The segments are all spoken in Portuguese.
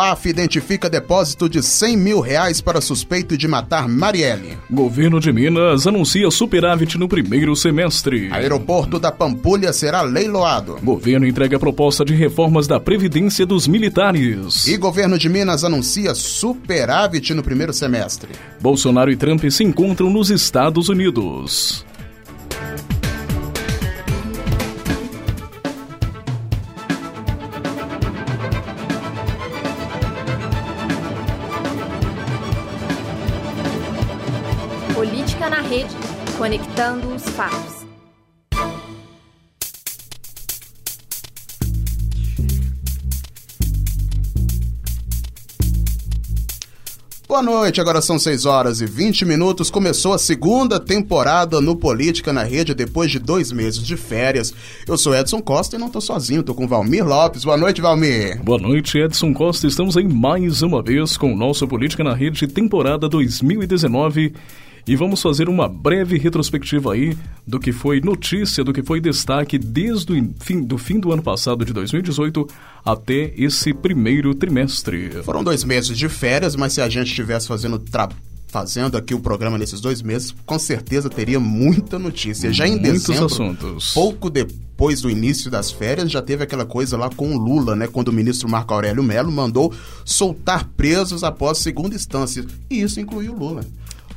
COAF identifica depósito de 100 mil reais para suspeito de matar Marielle. Governo de Minas anuncia superávit no primeiro semestre. Aeroporto da Pampulha será leiloado. Governo entrega proposta de reformas da Previdência dos militares. E governo de Minas anuncia superávit no primeiro semestre. Bolsonaro e Trump se encontram nos Estados Unidos. Conectando os fatos. Boa noite, agora são 6 horas e 20 minutos. Começou a segunda temporada no Política na Rede depois de dois meses de férias. Eu sou Edson Costa e não tô sozinho, tô com Valmir Lopes. Boa noite, Valmir. Boa noite, Edson Costa. Estamos aí mais uma vez com o nosso Política na Rede temporada 2019 e vamos fazer uma breve retrospectiva aí do que foi notícia, do que foi destaque desde o fim do, fim do ano passado de 2018 até esse primeiro trimestre. Foram dois meses de férias, mas se a gente estivesse fazendo trabalho fazendo aqui o programa nesses dois meses, com certeza teria muita notícia. Já em Muitos dezembro, assuntos. pouco depois do início das férias, já teve aquela coisa lá com o Lula, né? Quando o ministro Marco Aurélio Melo mandou soltar presos após segunda instância. E isso incluiu o Lula.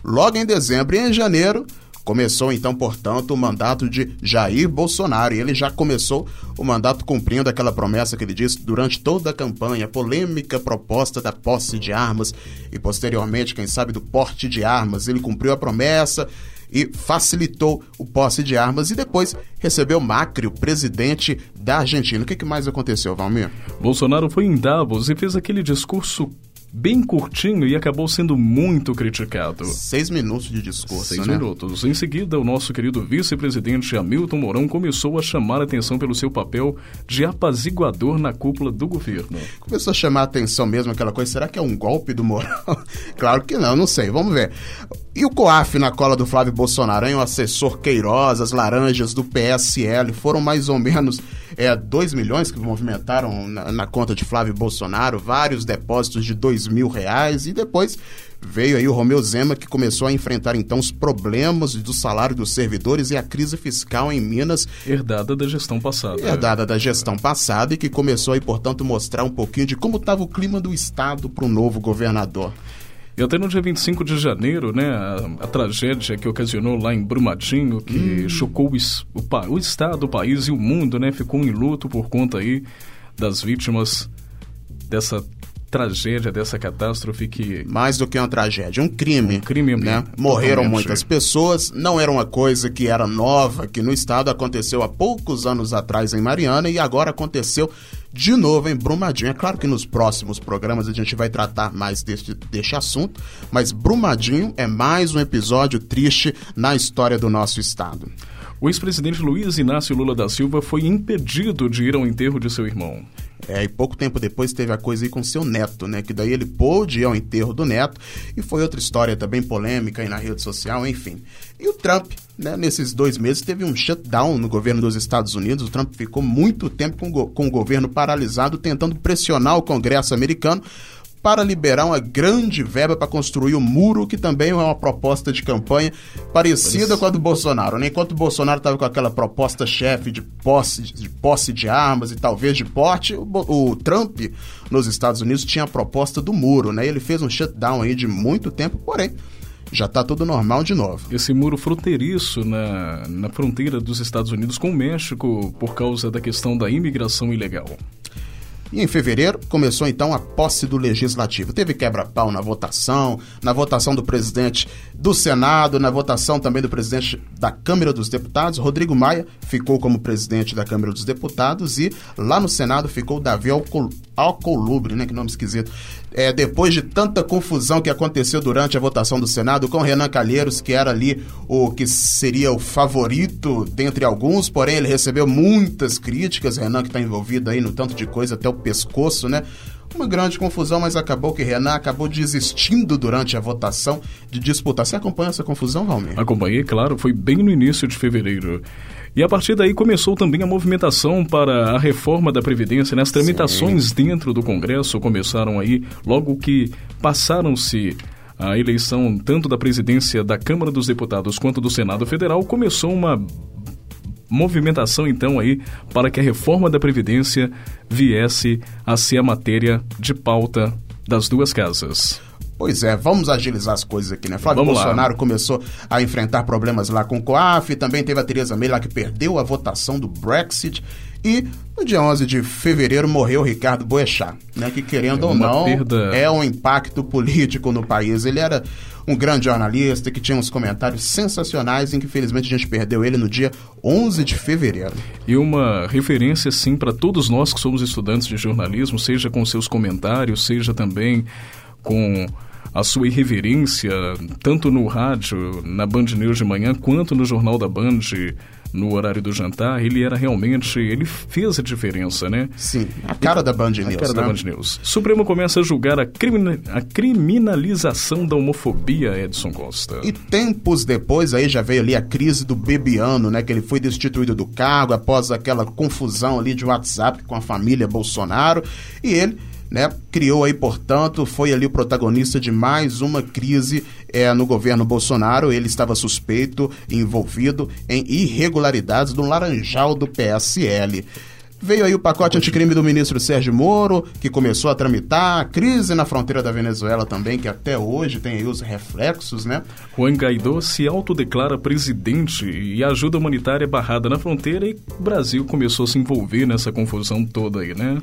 Logo em dezembro e em janeiro, começou então, portanto, o mandato de Jair Bolsonaro. E ele já começou o mandato cumprindo aquela promessa que ele disse durante toda a campanha, a polêmica proposta da posse de armas e posteriormente, quem sabe, do porte de armas. Ele cumpriu a promessa e facilitou o posse de armas e depois recebeu Macri, o presidente da Argentina. O que, mais aconteceu, Valmir? Bolsonaro foi em Davos e fez aquele discurso bem curtinho e acabou sendo muito criticado. Seis minutos de discurso, Seis né? minutos. Em seguida, o nosso querido vice-presidente Hamilton Mourão começou a chamar a atenção pelo seu papel de apaziguador na cúpula do governo. Começou a chamar a atenção mesmo aquela coisa, será que é um golpe do Mourão? claro que não, não sei, vamos ver. E o COAF na cola do Flávio Bolsonaro, hein? o assessor Queiroz, as laranjas do PSL, foram mais ou menos é, 2 milhões que movimentaram na, na conta de Flávio Bolsonaro, vários depósitos de 2 mil reais, e depois veio aí o Romeu Zema, que começou a enfrentar então os problemas do salário dos servidores e a crise fiscal em Minas, Herdada da gestão passada. herdada da gestão passada, e que começou aí, portanto, mostrar um pouquinho de como estava o clima do Estado para o novo governador. E até no dia 25 de janeiro, né, a, a tragédia que ocasionou lá em Brumadinho, que chocou o, o, o estado, o país e o mundo, né, ficou em luto por conta aí das vítimas dessa tragédia, dessa catástrofe que Mais do que uma tragédia, um crime. Um crime, né? Morreram muitas pessoas, não era uma coisa que era nova, que no estado aconteceu há poucos anos atrás em Mariana e agora aconteceu de novo em Brumadinho. É claro que nos próximos programas a gente vai tratar mais deste, deste assunto, mas Brumadinho é mais um episódio triste na história do nosso estado. o ex-presidente Luiz Inácio Lula da Silva foi impedido de ir ao enterro de seu irmão. É, e pouco tempo depois teve a coisa aí com seu neto, né? Que daí ele pôde ir ao enterro do neto. E foi outra história também polêmica aí na rede social, enfim. E o Trump, né? Nesses dois meses teve um shutdown no governo dos Estados Unidos. O Trump ficou muito tempo com, o go- com o governo paralisado, tentando pressionar o Congresso americano para liberar uma grande verba para construir o muro, que também é uma proposta de campanha parecida com a do Bolsonaro. né? Enquanto o Bolsonaro estava com aquela proposta chefe de posse de, posse de armas e talvez de porte, o, o Trump nos Estados Unidos tinha a proposta do muro. Né? Ele fez um shutdown aí de muito tempo, porém já está tudo normal de novo. Esse muro fronteiriço na, na fronteira dos Estados Unidos com o México por causa da questão da imigração ilegal. E em fevereiro começou então a posse do legislativo. Teve quebra-pau na votação, na votação do presidente do Senado, na votação também do presidente da Câmara dos Deputados. Rodrigo Maia ficou como presidente da Câmara dos Deputados e lá no Senado ficou Davi Alcol Alcolubre, né? Que nome esquisito. É, depois de tanta confusão que aconteceu durante a votação do Senado com Renan Calheiros, que era ali o que seria o favorito dentre alguns, porém ele recebeu muitas críticas, Renan que está envolvido aí no tanto de coisa até o pescoço, né? Uma grande confusão, mas acabou que Renan acabou desistindo durante a votação de disputar. Você acompanha essa confusão, Valmir? Acompanhei, claro, foi bem no início de fevereiro. E a partir daí começou também a movimentação para a reforma da Previdência. Né? As tramitações Sim. dentro do Congresso começaram aí logo que passaram-se a eleição tanto da presidência da Câmara dos Deputados quanto do Senado Federal, começou uma movimentação então aí para que a reforma da Previdência viesse a ser a matéria de pauta das duas casas. Pois é, vamos agilizar as coisas aqui, né? Flávio vamos Bolsonaro lá. começou a enfrentar problemas lá com o COAF, também teve a Tereza May lá que perdeu a votação do Brexit. E no dia 11 de fevereiro morreu Ricardo Boechat, né? Que querendo é ou não, perda... é um impacto político no país. Ele era um grande jornalista que tinha uns comentários sensacionais em que infelizmente a gente perdeu ele no dia 11 de fevereiro. E uma referência sim para todos nós que somos estudantes de jornalismo, seja com seus comentários, seja também com a sua irreverência, tanto no rádio, na Band News de manhã, quanto no Jornal da Band, no horário do jantar, ele era realmente, ele fez a diferença, né? Sim, a cara da Band News. A cara né? da Band News. Supremo começa a julgar a, crimina, a criminalização da homofobia, Edson Costa. E tempos depois, aí já veio ali a crise do Bebiano, né? Que ele foi destituído do cargo após aquela confusão ali de WhatsApp com a família Bolsonaro. E ele né, criou aí, portanto, foi ali o protagonista de mais uma crise é, no governo Bolsonaro. Ele estava suspeito, envolvido em irregularidades do laranjal do PSL. Veio aí o pacote anticrime do ministro Sérgio Moro, que começou a tramitar, a crise na fronteira da Venezuela também, que até hoje tem aí os reflexos, né? Juan Guaidó se autodeclara presidente e ajuda humanitária barrada na fronteira e o Brasil começou a se envolver nessa confusão toda aí, né?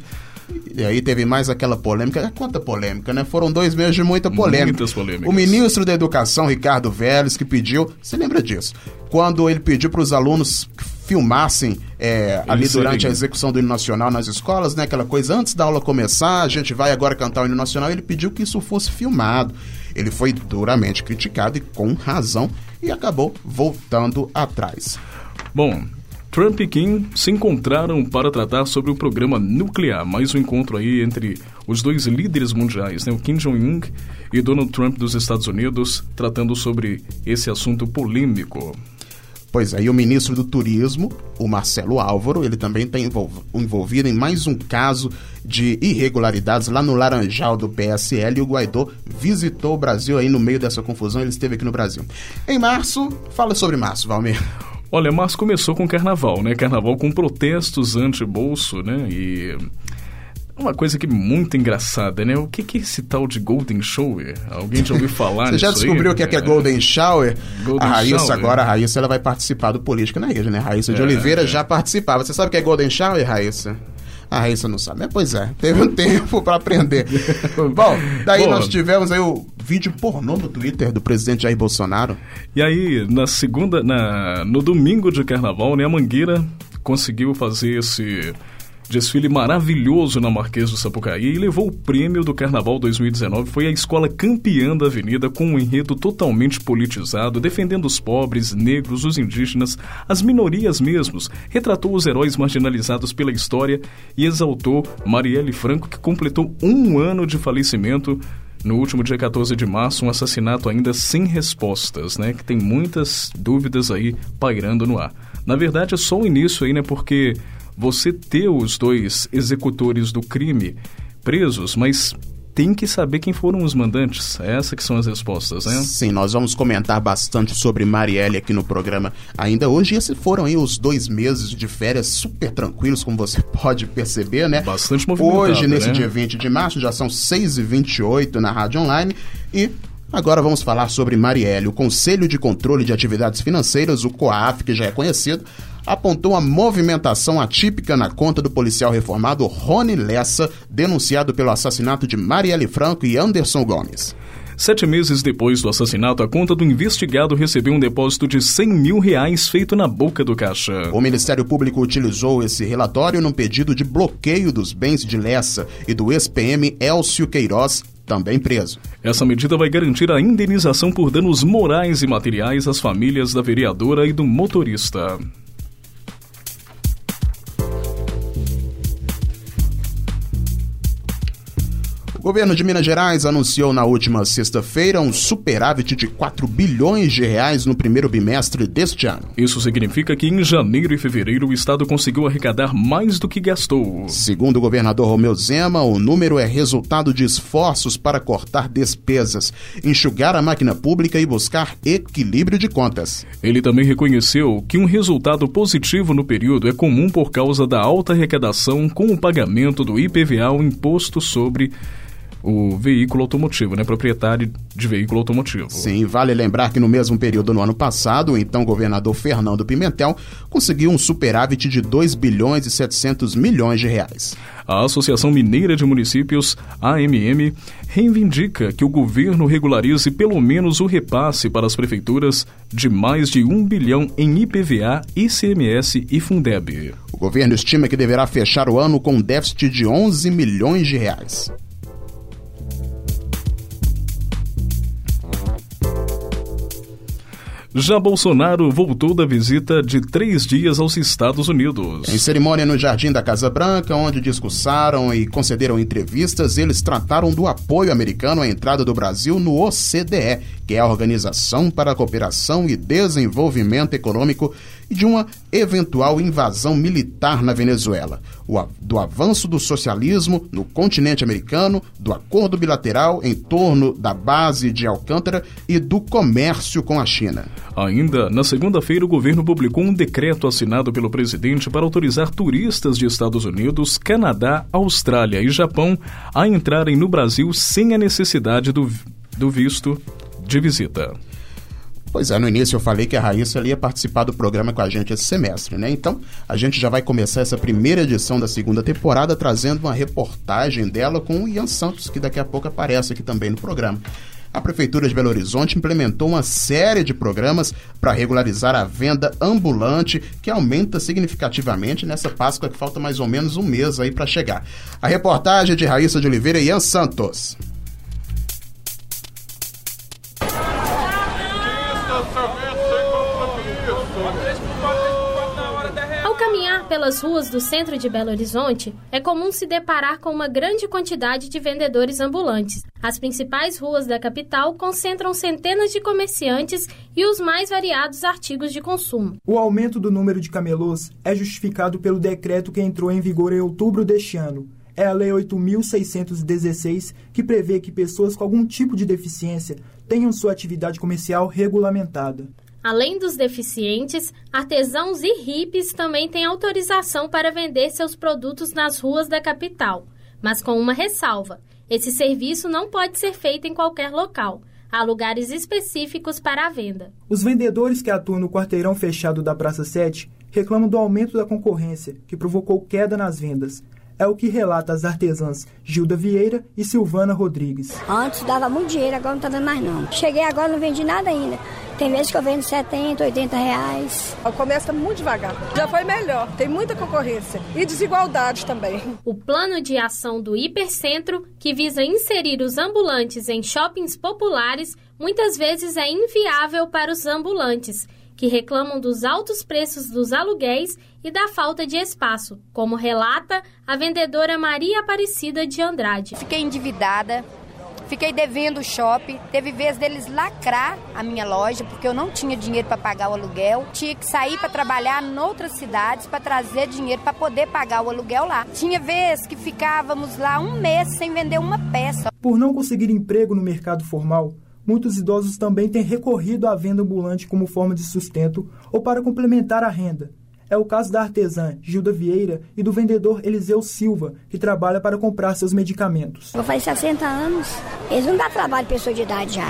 E aí teve mais aquela polêmica. Quanta polêmica, né? Foram dois meses de muita polêmica. Muitas polêmicas. O ministro da Educação, Ricardo Vélez, que pediu. Você lembra disso? Quando ele pediu para os alunos filmassem é, ali durante a execução do hino nacional nas escolas, né? Aquela coisa, antes da aula começar, a gente vai agora cantar o hino nacional. Ele pediu que isso fosse filmado. Ele foi duramente criticado e com razão e acabou voltando atrás. Bom, Trump e Kim se encontraram para tratar sobre o programa nuclear, mais um encontro aí entre os dois líderes mundiais, né, o Kim Jong-un e Donald Trump dos Estados Unidos, tratando sobre esse assunto polêmico. Pois é, e o ministro do Turismo, o Marcelo Álvaro, ele também está envolvido em mais um caso de irregularidades lá no Laranjal do PSL e o Guaidó visitou o Brasil aí no meio dessa confusão, ele esteve aqui no Brasil. Em março, fala sobre março, Valmir. Olha, março começou com carnaval, né? Carnaval com protestos anti-bolso, né? E uma coisa que é muito engraçada, né? O que, que é esse tal de Golden Shower? Alguém já ouviu falar Você já descobriu o que é, que é Golden Shower? Golden a Raíssa Shower. agora, a Raíssa, ela vai participar do Política na Rede, né? A Raíssa de é, Oliveira é. já participava. Você sabe o que é Golden Shower, Raíssa? A Raíssa não sabe. Mas, pois é, teve um tempo para aprender. Bom, daí nós tivemos aí o vídeo pornô no Twitter do presidente Jair Bolsonaro. E aí, na segunda, na, no domingo de carnaval, né, a Mangueira conseguiu fazer esse Desfile maravilhoso na Marquês do Sapucaí e levou o prêmio do Carnaval 2019. Foi a escola campeã da avenida com um enredo totalmente politizado, defendendo os pobres, negros, os indígenas, as minorias mesmos. Retratou os heróis marginalizados pela história e exaltou Marielle Franco, que completou um ano de falecimento no último dia 14 de março, um assassinato ainda sem respostas, né? Que tem muitas dúvidas aí pairando no ar. Na verdade, é só o início aí, né? Porque você ter os dois executores do crime presos, mas tem que saber quem foram os mandantes. É essa que são as respostas, né? Sim, nós vamos comentar bastante sobre Marielle aqui no programa ainda hoje. E esses foram aí os dois meses de férias super tranquilos, como você pode perceber, né? Bastante movimentado, Hoje, nesse né? dia 20 de março, já são 6h28 na Rádio Online. E Agora vamos falar sobre Marielle. O Conselho de Controle de Atividades Financeiras, o COAF, que já é conhecido, apontou a movimentação atípica na conta do policial reformado Rony Lessa, denunciado pelo assassinato de Marielle Franco e Anderson Gomes. Sete meses depois do assassinato, a conta do investigado recebeu um depósito de 100 mil reais feito na boca do caixa. O Ministério Público utilizou esse relatório num pedido de bloqueio dos bens de Lessa e do ex-PM Elcio Queiroz, também preso. Essa medida vai garantir a indenização por danos morais e materiais às famílias da vereadora e do motorista. O governo de Minas Gerais anunciou na última sexta-feira um superávit de 4 bilhões de reais no primeiro bimestre deste ano. Isso significa que em janeiro e fevereiro o estado conseguiu arrecadar mais do que gastou. Segundo o governador Romeu Zema, o número é resultado de esforços para cortar despesas, enxugar a máquina pública e buscar equilíbrio de contas. Ele também reconheceu que um resultado positivo no período é comum por causa da alta arrecadação com o pagamento do IPVA, o imposto sobre o veículo automotivo, né? Proprietário de veículo automotivo. Sim, vale lembrar que no mesmo período no ano passado, o então governador Fernando Pimentel conseguiu um superávit de 2 bilhões e 700 milhões de reais. A Associação Mineira de Municípios, AMM, reivindica que o governo regularize pelo menos o repasse para as prefeituras de mais de um bilhão em IPVA, ICMS e Fundeb. O governo estima que deverá fechar o ano com um déficit de 11 milhões de reais. Já Bolsonaro voltou da visita de três dias aos Estados Unidos. Em cerimônia no Jardim da Casa Branca, onde discursaram e concederam entrevistas, eles trataram do apoio americano à entrada do Brasil no OCDE, que é a Organização para a Cooperação e Desenvolvimento Econômico, e de uma eventual invasão militar na Venezuela, do avanço do socialismo no continente americano, do acordo bilateral em torno da base de Alcântara e do comércio com a China. Ainda na segunda-feira, o governo publicou um decreto assinado pelo presidente para autorizar turistas de Estados Unidos, Canadá, Austrália e Japão a entrarem no Brasil sem a necessidade do, do visto de visita. Pois é, no início eu falei que a Raíssa ia participar do programa com a gente esse semestre, né? Então, a gente já vai começar essa primeira edição da segunda temporada trazendo uma reportagem dela com o Ian Santos, que daqui a pouco aparece aqui também no programa. A Prefeitura de Belo Horizonte implementou uma série de programas para regularizar a venda ambulante, que aumenta significativamente nessa Páscoa que falta mais ou menos um mês aí para chegar. A reportagem de Raíssa de Oliveira e Ian Santos. Pelas ruas do centro de Belo Horizonte, é comum se deparar com uma grande quantidade de vendedores ambulantes. As principais ruas da capital concentram centenas de comerciantes e os mais variados artigos de consumo. O aumento do número de camelôs é justificado pelo decreto que entrou em vigor em outubro deste ano. É a Lei 8.616 que prevê que pessoas com algum tipo de deficiência tenham sua atividade comercial regulamentada. Além dos deficientes, artesãos e hippies também têm autorização para vender seus produtos nas ruas da capital, mas com uma ressalva: esse serviço não pode ser feito em qualquer local. Há lugares específicos para a venda. Os vendedores que atuam no quarteirão fechado da Praça 7 reclamam do aumento da concorrência, que provocou queda nas vendas. É o que relata as artesãs Gilda Vieira e Silvana Rodrigues. Antes dava muito dinheiro, agora não está dando mais não. Cheguei agora não vendi nada ainda. Tem vezes que eu vendo 70, 80 reais. Está muito devagar. Já foi melhor. Tem muita concorrência e desigualdade também. O plano de ação do Hipercentro, que visa inserir os ambulantes em shoppings populares, muitas vezes é inviável para os ambulantes, que reclamam dos altos preços dos aluguéis e da falta de espaço, como relata a vendedora Maria Aparecida de Andrade. Fiquei endividada, Fiquei devendo o shopping. Teve vez deles lacrar a minha loja, porque eu não tinha dinheiro para pagar o aluguel. Tinha que sair para trabalhar em outras cidades para trazer dinheiro para poder pagar o aluguel lá. Tinha vez que ficávamos lá um mês sem vender uma peça. Por não conseguir emprego no mercado formal, muitos idosos também têm recorrido à venda ambulante como forma de sustento ou para complementar a renda. É o caso da artesã Gilda Vieira e do vendedor Eliseu Silva, que trabalha para comprar seus medicamentos. Eu falei 60 anos, eles não dão trabalho pessoa de idade já.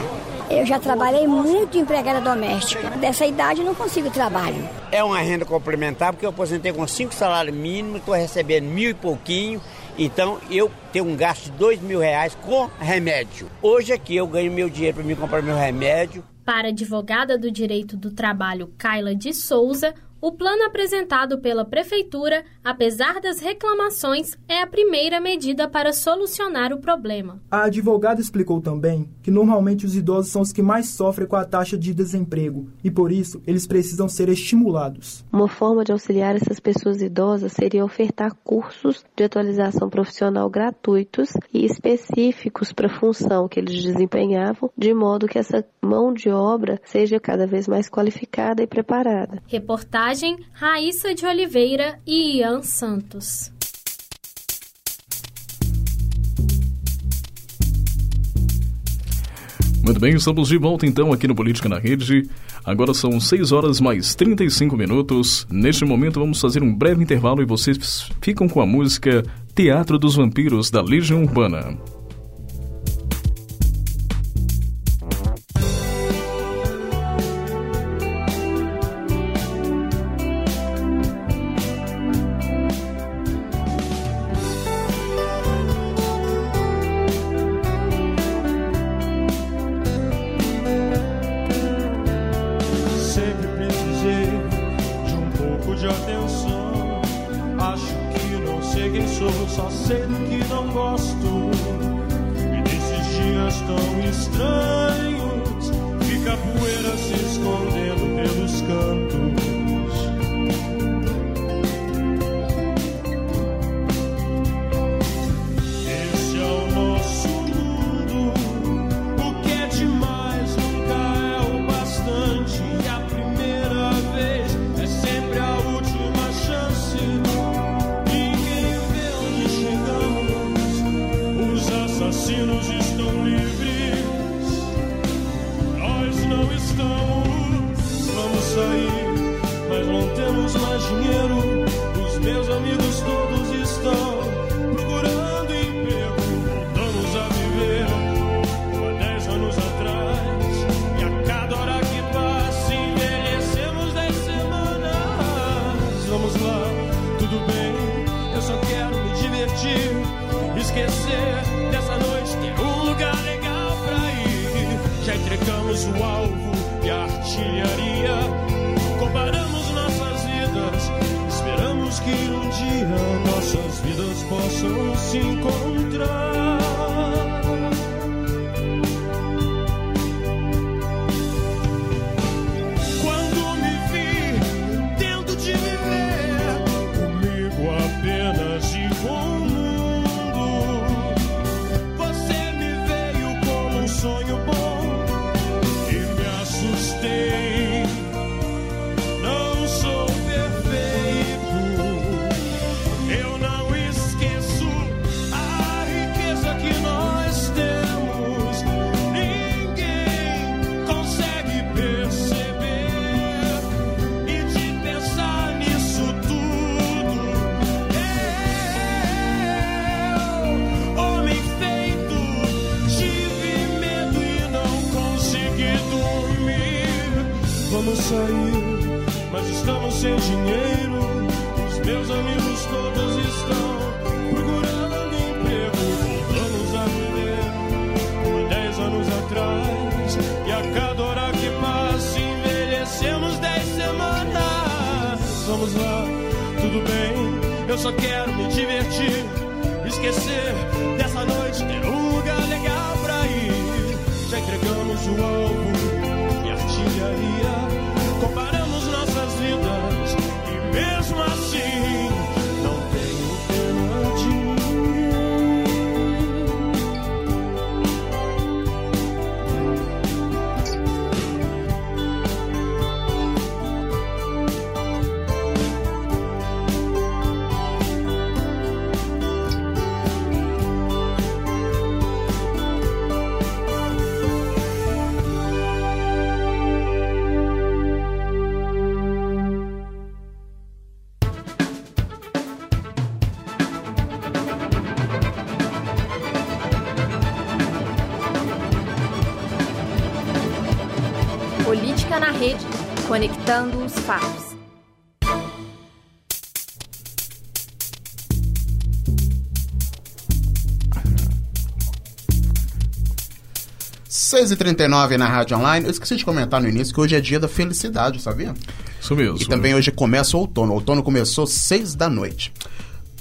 Eu já trabalhei muito empregada doméstica. Dessa idade não consigo trabalho. É uma renda complementar porque eu aposentei com cinco salários mínimos, estou recebendo mil e pouquinho. Então eu tenho um gasto de dois mil reais com remédio. Hoje aqui eu ganho meu dinheiro para me comprar meu remédio. Para a advogada do direito do trabalho Kaila de Souza, o plano apresentado pela Prefeitura, apesar das reclamações, é a primeira medida para solucionar o problema. A advogada explicou também que normalmente os idosos são os que mais sofrem com a taxa de desemprego e, por isso, eles precisam ser estimulados. Uma forma de auxiliar essas pessoas idosas seria ofertar cursos de atualização profissional gratuitos e específicos para a função que eles desempenhavam, de modo que essa mão de obra seja cada vez mais qualificada e preparada. Reportagem Raíssa de Oliveira e Ian Santos. Muito bem, estamos de volta então aqui no Política na Rede. Agora são 6 horas mais 35 minutos. Neste momento vamos fazer um breve intervalo e vocês ficam com a música Teatro dos Vampiros da Legião Urbana. nossas vidas possam se encontrar. só quero me divertir, esquecer dessa noite, ter um lugar legal pra ir. Já entregamos o ovo conectando os fatos. Seis e trinta na Rádio Online. Eu esqueci de comentar no início que hoje é dia da felicidade, sabia? Isso mesmo. E também hoje começa o outono. O outono começou seis da noite.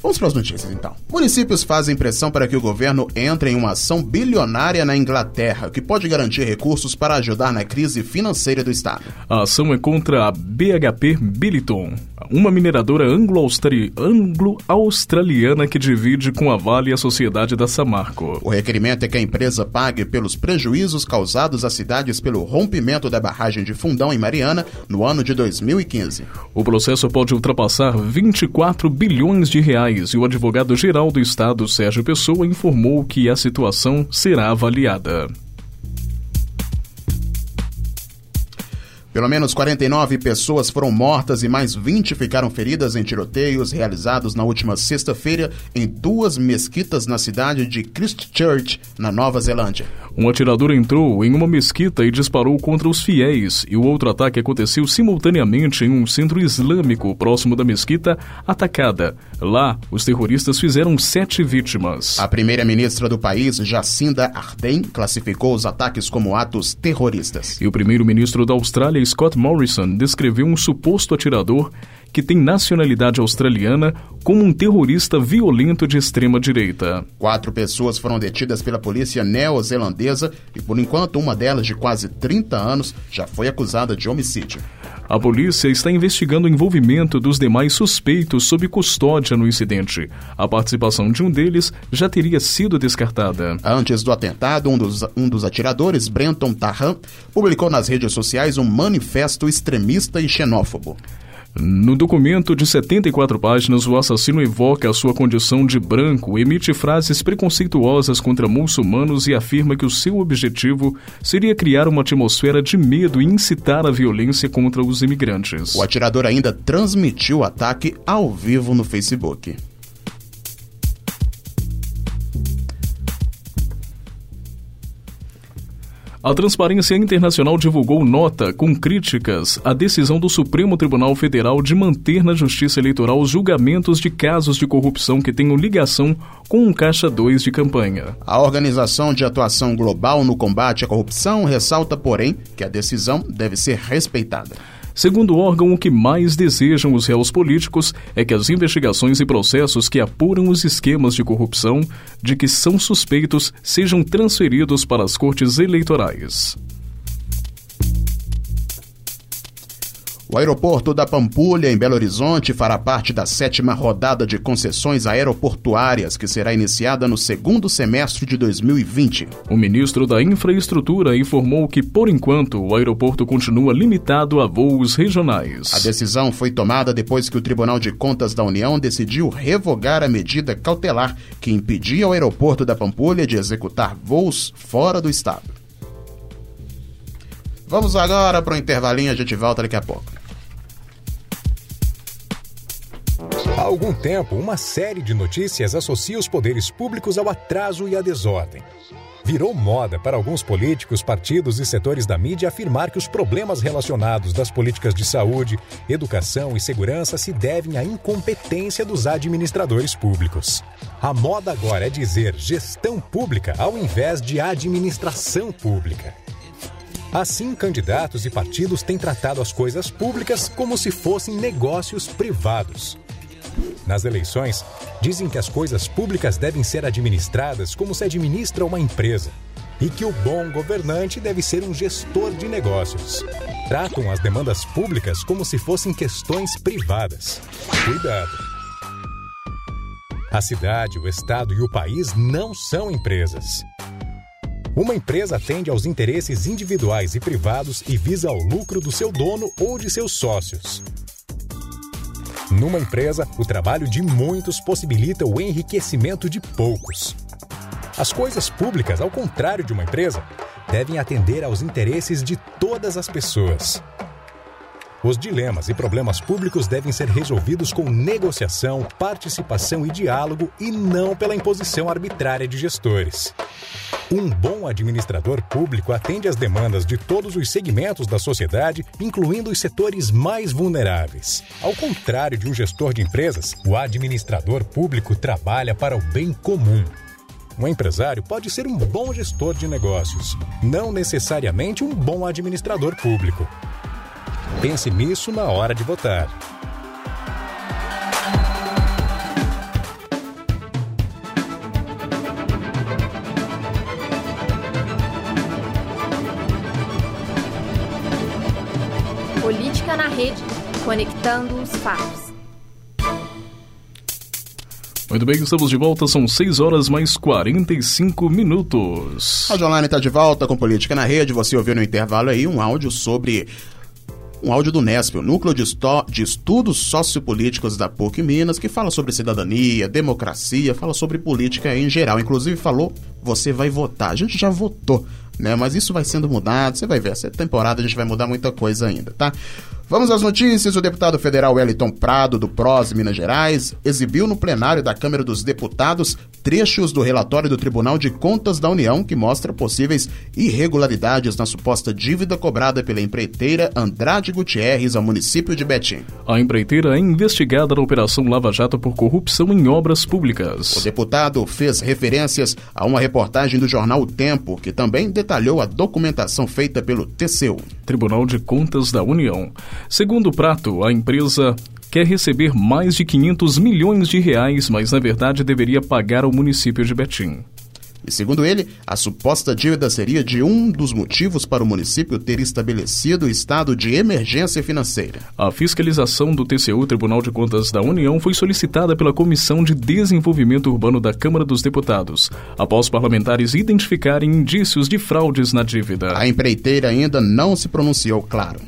Vamos para as notícias então. Municípios fazem pressão para que o governo entre em uma ação bilionária na Inglaterra, que pode garantir recursos para ajudar na crise financeira do Estado. A ação é contra a BHP Billiton, uma mineradora anglo-australiana que divide com a Vale a sociedade da Samarco. O requerimento é que a empresa pague pelos prejuízos causados às cidades pelo rompimento da barragem de Fundão em Mariana no ano de 2015. O processo pode ultrapassar 24 bilhões de reais e o advogado-geral do Estado, Sérgio Pessoa, informou que a situação será avaliada. Pelo menos 49 pessoas foram mortas e mais 20 ficaram feridas em tiroteios realizados na última sexta-feira em duas mesquitas na cidade de Christchurch, na Nova Zelândia. Um atirador entrou em uma mesquita e disparou contra os fiéis, e o outro ataque aconteceu simultaneamente em um centro islâmico próximo da mesquita atacada. Lá, os terroristas fizeram sete vítimas. A primeira-ministra do país, Jacinda Ardern, classificou os ataques como atos terroristas. E o primeiro-ministro da Austrália, Scott Morrison, descreveu um suposto atirador que tem nacionalidade australiana, como um terrorista violento de extrema direita. Quatro pessoas foram detidas pela polícia neozelandesa e, por enquanto, uma delas, de quase 30 anos, já foi acusada de homicídio. A polícia está investigando o envolvimento dos demais suspeitos sob custódia no incidente. A participação de um deles já teria sido descartada. Antes do atentado, um dos, um dos atiradores, Brenton Tarran, publicou nas redes sociais um manifesto extremista e xenófobo. No documento de 74 páginas, o assassino evoca a sua condição de branco, emite frases preconceituosas contra muçulmanos e afirma que o seu objetivo seria criar uma atmosfera de medo e incitar a violência contra os imigrantes. O atirador ainda transmitiu o ataque ao vivo no Facebook. A Transparência Internacional divulgou nota com críticas à decisão do Supremo Tribunal Federal de manter na Justiça Eleitoral julgamentos de casos de corrupção que tenham ligação com um Caixa 2 de campanha. A Organização de Atuação Global no Combate à Corrupção ressalta, porém, que a decisão deve ser respeitada. Segundo o órgão, o que mais desejam os réus políticos é que as investigações e processos que apuram os esquemas de corrupção de que são suspeitos sejam transferidos para as cortes eleitorais. O aeroporto da Pampulha, em Belo Horizonte, fará parte da sétima rodada de concessões aeroportuárias, que será iniciada no segundo semestre de 2020. O ministro da Infraestrutura informou que, por enquanto, o aeroporto continua limitado a voos regionais. A decisão foi tomada depois que o Tribunal de Contas da União decidiu revogar a medida cautelar que impedia o aeroporto da Pampulha de executar voos fora do estado. Vamos agora para o intervalinho, a gente volta daqui a pouco. Há algum tempo, uma série de notícias associa os poderes públicos ao atraso e à desordem. Virou moda para alguns políticos, partidos e setores da mídia afirmar que os problemas relacionados das políticas de saúde, educação e segurança se devem à incompetência dos administradores públicos. A moda agora é dizer gestão pública ao invés de administração pública. Assim, candidatos e partidos têm tratado as coisas públicas como se fossem negócios privados. Nas eleições, dizem que as coisas públicas devem ser administradas como se administra uma empresa e que o bom governante deve ser um gestor de negócios. Tratam as demandas públicas como se fossem questões privadas. Cuidado! A cidade, o estado e o país não são empresas. Uma empresa atende aos interesses individuais e privados e visa ao lucro do seu dono ou de seus sócios. Numa empresa, o trabalho de muitos possibilita o enriquecimento de poucos. As coisas públicas, ao contrário de uma empresa, devem atender aos interesses de todas as pessoas. Os dilemas e problemas públicos devem ser resolvidos com negociação, participação e diálogo e não pela imposição arbitrária de gestores. Um bom administrador público atende às demandas de todos os segmentos da sociedade, incluindo os setores mais vulneráveis. Ao contrário de um gestor de empresas, o administrador público trabalha para o bem comum. Um empresário pode ser um bom gestor de negócios, não necessariamente um bom administrador público. Pense nisso na hora de votar. Rede, conectando os fatos. Muito bem, estamos de volta, são 6 horas mais 45 minutos. A Online está de volta com Política na Rede. Você ouviu no intervalo aí um áudio sobre. Um áudio do NESP, o Núcleo de, de Estudos Sociopolíticos da PUC Minas, que fala sobre cidadania, democracia, fala sobre política em geral. Inclusive falou, você vai votar. A gente já votou, né? Mas isso vai sendo mudado, você vai ver. Essa temporada a gente vai mudar muita coisa ainda, tá? Vamos às notícias. O deputado federal Wellington Prado, do PROS Minas Gerais, exibiu no plenário da Câmara dos Deputados trechos do relatório do Tribunal de Contas da União que mostra possíveis irregularidades na suposta dívida cobrada pela empreiteira Andrade Gutierrez ao município de Betim. A empreiteira é investigada na Operação Lava Jato por corrupção em obras públicas. O deputado fez referências a uma reportagem do jornal O Tempo, que também detalhou a documentação feita pelo TCU. Tribunal de Contas da União. Segundo o Prato, a empresa quer receber mais de 500 milhões de reais, mas na verdade deveria pagar ao município de Betim. E segundo ele, a suposta dívida seria de um dos motivos para o município ter estabelecido o estado de emergência financeira. A fiscalização do TCU, Tribunal de Contas da União, foi solicitada pela Comissão de Desenvolvimento Urbano da Câmara dos Deputados, após parlamentares identificarem indícios de fraudes na dívida. A empreiteira ainda não se pronunciou, claro.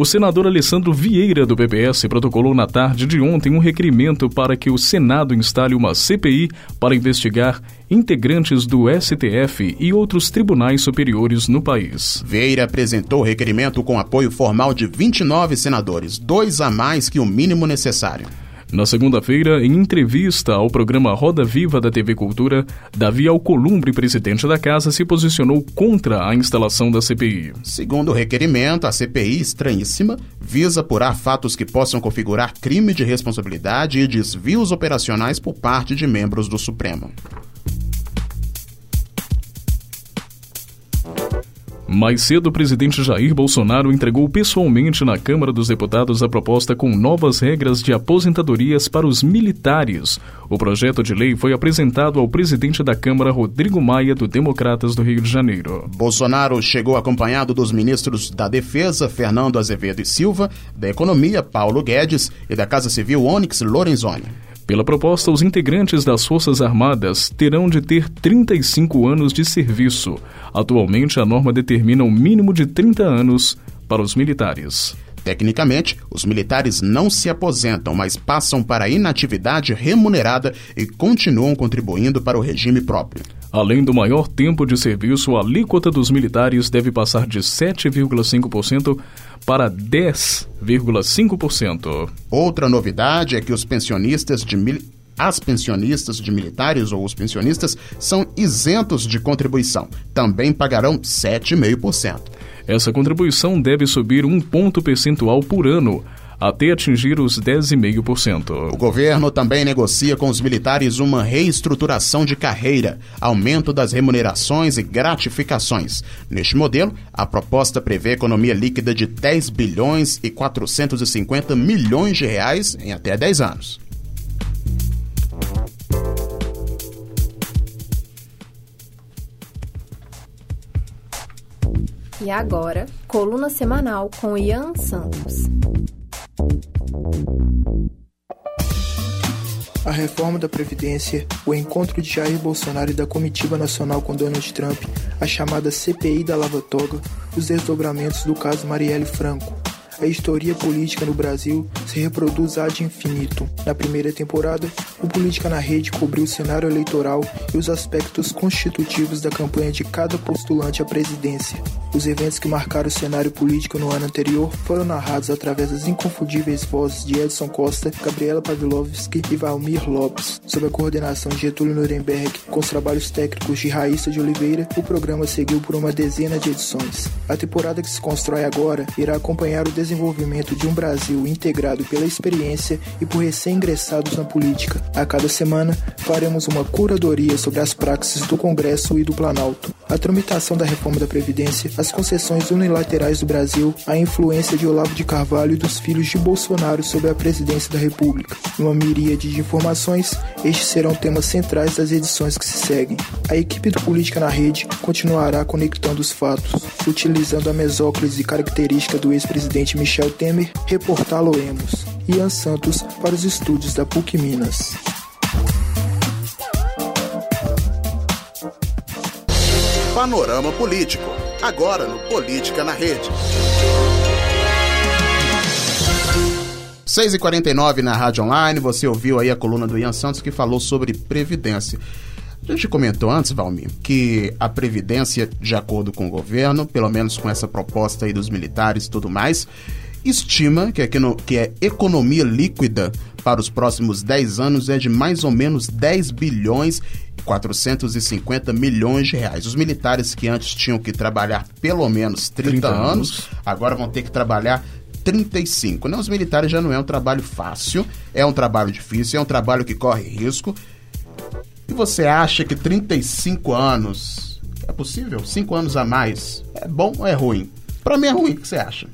O senador Alessandro Vieira, do BBS, protocolou na tarde de ontem um requerimento para que o Senado instale uma CPI para investigar integrantes do STF e outros tribunais superiores no país. Vieira apresentou o requerimento com apoio formal de 29 senadores, dois a mais que o mínimo necessário. Na segunda-feira, em entrevista ao programa Roda Viva da TV Cultura, Davi Alcolumbre, presidente da casa, se posicionou contra a instalação da CPI. Segundo o requerimento, a CPI, estranhíssima, visa apurar fatos que possam configurar crime de responsabilidade e desvios operacionais por parte de membros do Supremo. Mais cedo, o presidente Jair Bolsonaro entregou pessoalmente na Câmara dos Deputados a proposta com novas regras de aposentadorias para os militares. O projeto de lei foi apresentado ao presidente da Câmara, Rodrigo Maia, do Democratas do Rio de Janeiro. Bolsonaro chegou acompanhado dos ministros da Defesa, Fernando Azevedo e Silva, da Economia, Paulo Guedes, e da Casa Civil, Onyx Lorenzoni. Pela proposta, os integrantes das Forças Armadas terão de ter 35 anos de serviço. Atualmente, a norma determina um mínimo de 30 anos para os militares. Tecnicamente, os militares não se aposentam, mas passam para a inatividade remunerada e continuam contribuindo para o regime próprio. Além do maior tempo de serviço, a alíquota dos militares deve passar de 7,5% para 10,5%. Outra novidade é que os pensionistas de mil... as pensionistas de militares ou os pensionistas são isentos de contribuição. Também pagarão 7,5%. Essa contribuição deve subir um ponto percentual por ano, até atingir os 10,5%. O governo também negocia com os militares uma reestruturação de carreira, aumento das remunerações e gratificações. Neste modelo, a proposta prevê economia líquida de 10 bilhões e 450 milhões de reais em até 10 anos. E agora, coluna semanal com Ian Santos. A reforma da Previdência, o encontro de Jair Bolsonaro e da Comitiva Nacional com Donald Trump, a chamada CPI da Lava Toga, os desdobramentos do caso Marielle Franco. A história política no Brasil se reproduz ad infinito. Na primeira temporada, o Política na Rede cobriu o cenário eleitoral e os aspectos constitutivos da campanha de cada postulante à presidência. Os eventos que marcaram o cenário político no ano anterior foram narrados através das inconfundíveis vozes de Edson Costa, Gabriela Pavlovski e Valmir Lopes. Sob a coordenação de Getúlio Nuremberg, com os trabalhos técnicos de Raíssa de Oliveira, o programa seguiu por uma dezena de edições. A temporada que se constrói agora irá acompanhar o desenvolvimento de um Brasil integrado pela experiência e por recém-ingressados na política. A cada semana, faremos uma curadoria sobre as praxes do Congresso e do Planalto, a tramitação da reforma da Previdência, as concessões unilaterais do Brasil, a influência de Olavo de Carvalho e dos filhos de Bolsonaro sobre a presidência da República. Numa miríade de informações, estes serão temas centrais das edições que se seguem. A equipe do Política na Rede continuará conectando os fatos, utilizando a mesóclise característica do ex-presidente Michel Temer, reportá-lo-emos. Ian Santos para os estúdios da PUC Minas. Panorama Político, agora no Política na Rede. 6h49 na Rádio Online, você ouviu aí a coluna do Ian Santos que falou sobre Previdência. A gente comentou antes, Valmir, que a Previdência, de acordo com o governo, pelo menos com essa proposta aí dos militares e tudo mais, estima que, que é economia líquida para os próximos 10 anos é de mais ou menos 10 bilhões 450 milhões de reais. Os militares que antes tinham que trabalhar pelo menos 30, 30 anos, anos, agora vão ter que trabalhar 35. Não, os militares já não é um trabalho fácil, é um trabalho difícil, é um trabalho que corre risco. E você acha que 35 anos é possível? 5 anos a mais é bom ou é ruim? Para mim é ruim, o que você acha?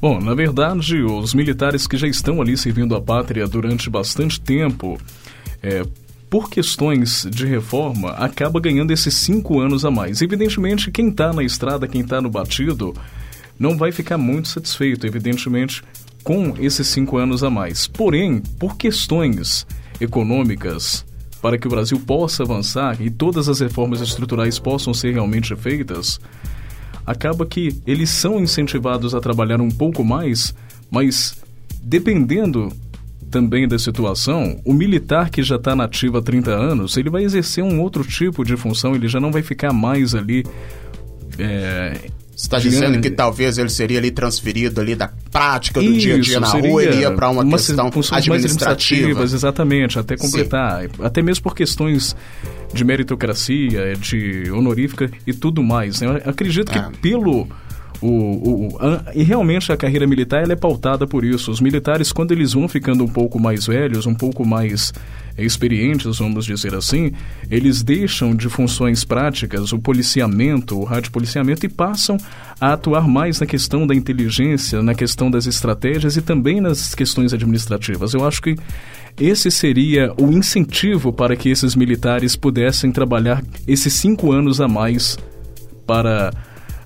Bom, na verdade, os militares que já estão ali servindo a pátria durante bastante tempo, é, por questões de reforma, acaba ganhando esses cinco anos a mais. Evidentemente, quem está na estrada, quem está no batido, não vai ficar muito satisfeito, evidentemente, com esses cinco anos a mais. Porém, por questões econômicas, para que o Brasil possa avançar e todas as reformas estruturais possam ser realmente feitas, acaba que eles são incentivados a trabalhar um pouco mais, mas dependendo também da situação, o militar que já está nativo há 30 anos, ele vai exercer um outro tipo de função, ele já não vai ficar mais ali. É, você está dizendo que talvez ele seria ali transferido ali da prática do Isso, dia a dia na rua, ele ia para uma, uma questão administrativa. Exatamente, até completar. Sim. Até mesmo por questões de meritocracia, de honorífica e tudo mais. Né? Eu acredito que é. pelo o, o, a, e realmente a carreira militar ela é pautada por isso. Os militares, quando eles vão ficando um pouco mais velhos, um pouco mais é, experientes, vamos dizer assim, eles deixam de funções práticas o policiamento, o radiopoliciamento e passam a atuar mais na questão da inteligência, na questão das estratégias e também nas questões administrativas. Eu acho que esse seria o incentivo para que esses militares pudessem trabalhar esses cinco anos a mais para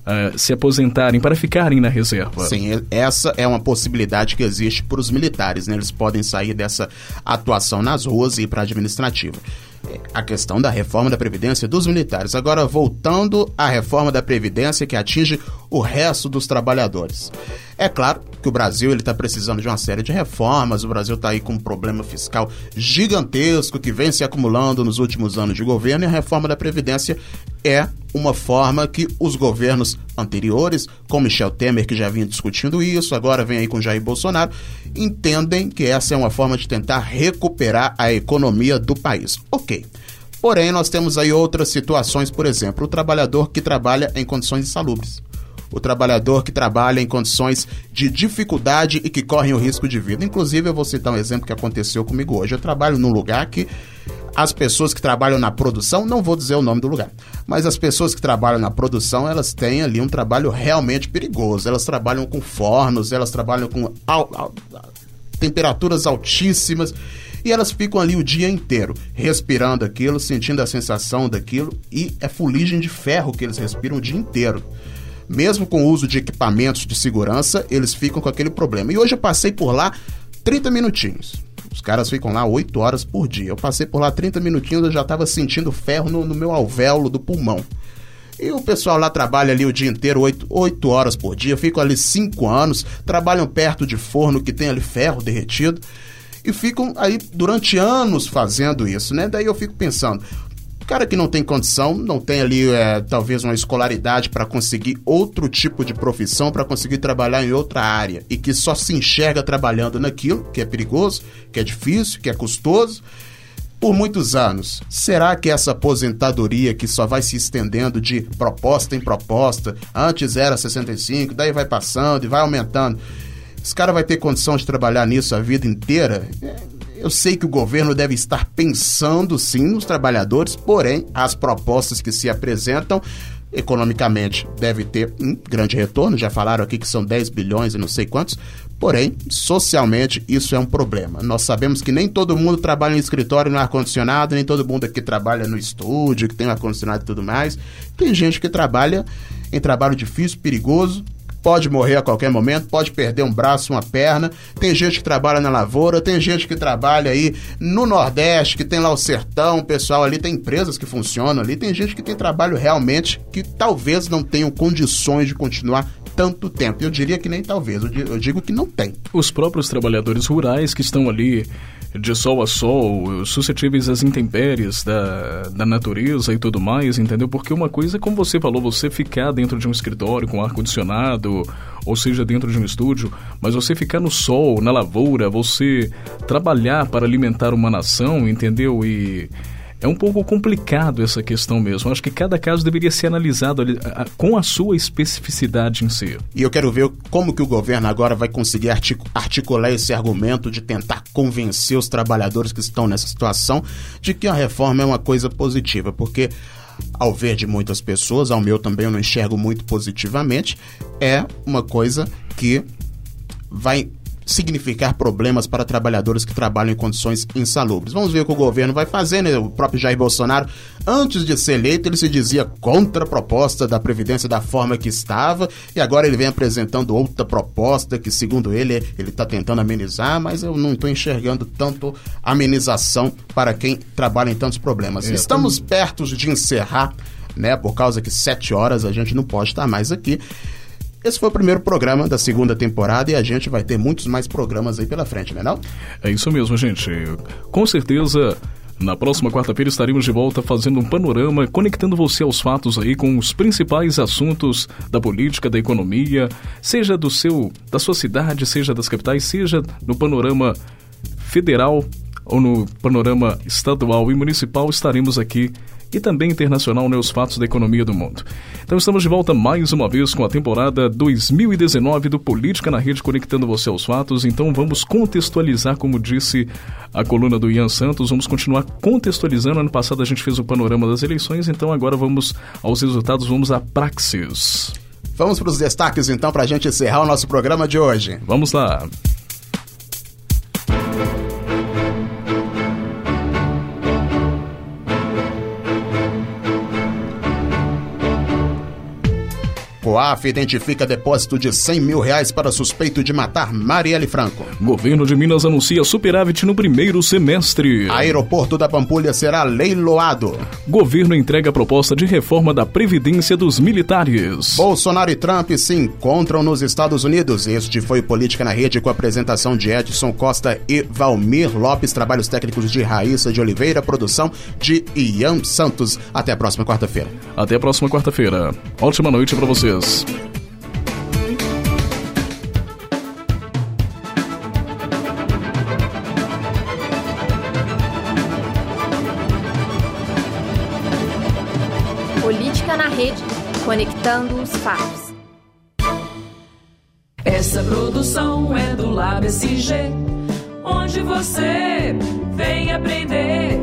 uh, se aposentarem, para ficarem na reserva. Sim, essa é uma possibilidade que existe para os militares, né? Eles podem sair dessa atuação nas ruas e ir para a administrativa a questão da reforma da Previdência dos militares. Agora, voltando à reforma da Previdência que atinge o resto dos trabalhadores. É claro que o Brasil está precisando de uma série de reformas, o Brasil está aí com um problema fiscal gigantesco que vem se acumulando nos últimos anos de governo e a reforma da Previdência é uma forma que os governos anteriores, com Michel Temer, que já vinha discutindo isso, agora vem aí com Jair Bolsonaro, entendem que essa é uma forma de tentar recuperar a economia do país. Ok. Porém, nós temos aí outras situações, por exemplo, o trabalhador que trabalha em condições insalubres o trabalhador que trabalha em condições de dificuldade e que correm o risco de vida. Inclusive, eu vou citar um exemplo que aconteceu comigo hoje. Eu trabalho num lugar que as pessoas que trabalham na produção, não vou dizer o nome do lugar, mas as pessoas que trabalham na produção, elas têm ali um trabalho realmente perigoso. Elas trabalham com fornos, elas trabalham com al, al, temperaturas altíssimas e elas ficam ali o dia inteiro respirando aquilo, sentindo a sensação daquilo e é fuligem de ferro que eles respiram o dia inteiro. Mesmo com o uso de equipamentos de segurança, eles ficam com aquele problema. E hoje eu passei por lá 30 minutinhos. Os caras ficam lá 8 horas por dia. Eu passei por lá 30 minutinhos, eu já estava sentindo ferro no, no meu alvéolo do pulmão. E o pessoal lá trabalha ali o dia inteiro, oito, oito horas por dia, ficam ali cinco anos, trabalham perto de forno que tem ali ferro derretido e ficam aí durante anos fazendo isso, né? Daí eu fico pensando, cara que não tem condição, não tem ali é, talvez uma escolaridade para conseguir outro tipo de profissão, para conseguir trabalhar em outra área e que só se enxerga trabalhando naquilo que é perigoso, que é difícil, que é custoso por muitos anos. Será que essa aposentadoria que só vai se estendendo de proposta em proposta, antes era 65, daí vai passando e vai aumentando, esse cara vai ter condição de trabalhar nisso a vida inteira? Eu sei que o governo deve estar pensando sim nos trabalhadores, porém, as propostas que se apresentam economicamente deve ter um grande retorno, já falaram aqui que são 10 bilhões e não sei quantos, porém, socialmente isso é um problema. Nós sabemos que nem todo mundo trabalha em escritório no ar-condicionado, nem todo mundo aqui trabalha no estúdio, que tem ar-condicionado e tudo mais. Tem gente que trabalha em trabalho difícil, perigoso, pode morrer a qualquer momento, pode perder um braço, uma perna. Tem gente que trabalha na lavoura, tem gente que trabalha aí no Nordeste, que tem lá o sertão, o pessoal ali tem empresas que funcionam ali, tem gente que tem trabalho realmente que talvez não tenham condições de continuar tanto tempo. Eu diria que nem talvez, eu digo que não tem. Os próprios trabalhadores rurais que estão ali de sol a sol, suscetíveis às intempéries da, da natureza e tudo mais, entendeu? Porque uma coisa, como você falou, você ficar dentro de um escritório com ar-condicionado, ou seja, dentro de um estúdio, mas você ficar no sol, na lavoura, você trabalhar para alimentar uma nação, entendeu? E é um pouco complicado essa questão mesmo. Acho que cada caso deveria ser analisado com a sua especificidade em si. E eu quero ver como que o governo agora vai conseguir articular esse argumento de tentar convencer os trabalhadores que estão nessa situação de que a reforma é uma coisa positiva, porque ao ver de muitas pessoas, ao meu também eu não enxergo muito positivamente, é uma coisa que vai significar problemas para trabalhadores que trabalham em condições insalubres. Vamos ver o que o governo vai fazer, né? O próprio Jair Bolsonaro, antes de ser eleito, ele se dizia contra a proposta da Previdência da forma que estava, e agora ele vem apresentando outra proposta que, segundo ele, ele está tentando amenizar, mas eu não estou enxergando tanto amenização para quem trabalha em tantos problemas. É, Estamos perto de encerrar, né? Por causa que sete horas a gente não pode estar mais aqui. Esse foi o primeiro programa da segunda temporada e a gente vai ter muitos mais programas aí pela frente, né não? É isso mesmo, gente. Com certeza, na próxima quarta-feira estaremos de volta fazendo um panorama, conectando você aos fatos aí com os principais assuntos da política, da economia, seja do seu, da sua cidade, seja das capitais, seja no panorama federal ou no panorama estadual e municipal, estaremos aqui e também internacional nos fatos da economia do mundo. Então estamos de volta mais uma vez com a temporada 2019 do Política na Rede conectando você aos fatos. Então vamos contextualizar, como disse a coluna do Ian Santos, vamos continuar contextualizando. Ano passado a gente fez o panorama das eleições, então agora vamos aos resultados, vamos à praxis. Vamos para os destaques então para a gente encerrar o nosso programa de hoje. Vamos lá. COAF identifica depósito de 100 mil reais para suspeito de matar Marielle Franco. Governo de Minas anuncia superávit no primeiro semestre. Aeroporto da Pampulha será leiloado. Governo entrega proposta de reforma da Previdência dos Militares. Bolsonaro e Trump se encontram nos Estados Unidos. Este foi Política na Rede com a apresentação de Edson Costa e Valmir Lopes, trabalhos técnicos de Raíssa de Oliveira, produção de Ian Santos. Até a próxima quarta-feira. Até a próxima quarta-feira. Ótima noite para vocês. Deus. Política na rede, conectando os fatos. Essa produção é do Lab SG, onde você vem aprender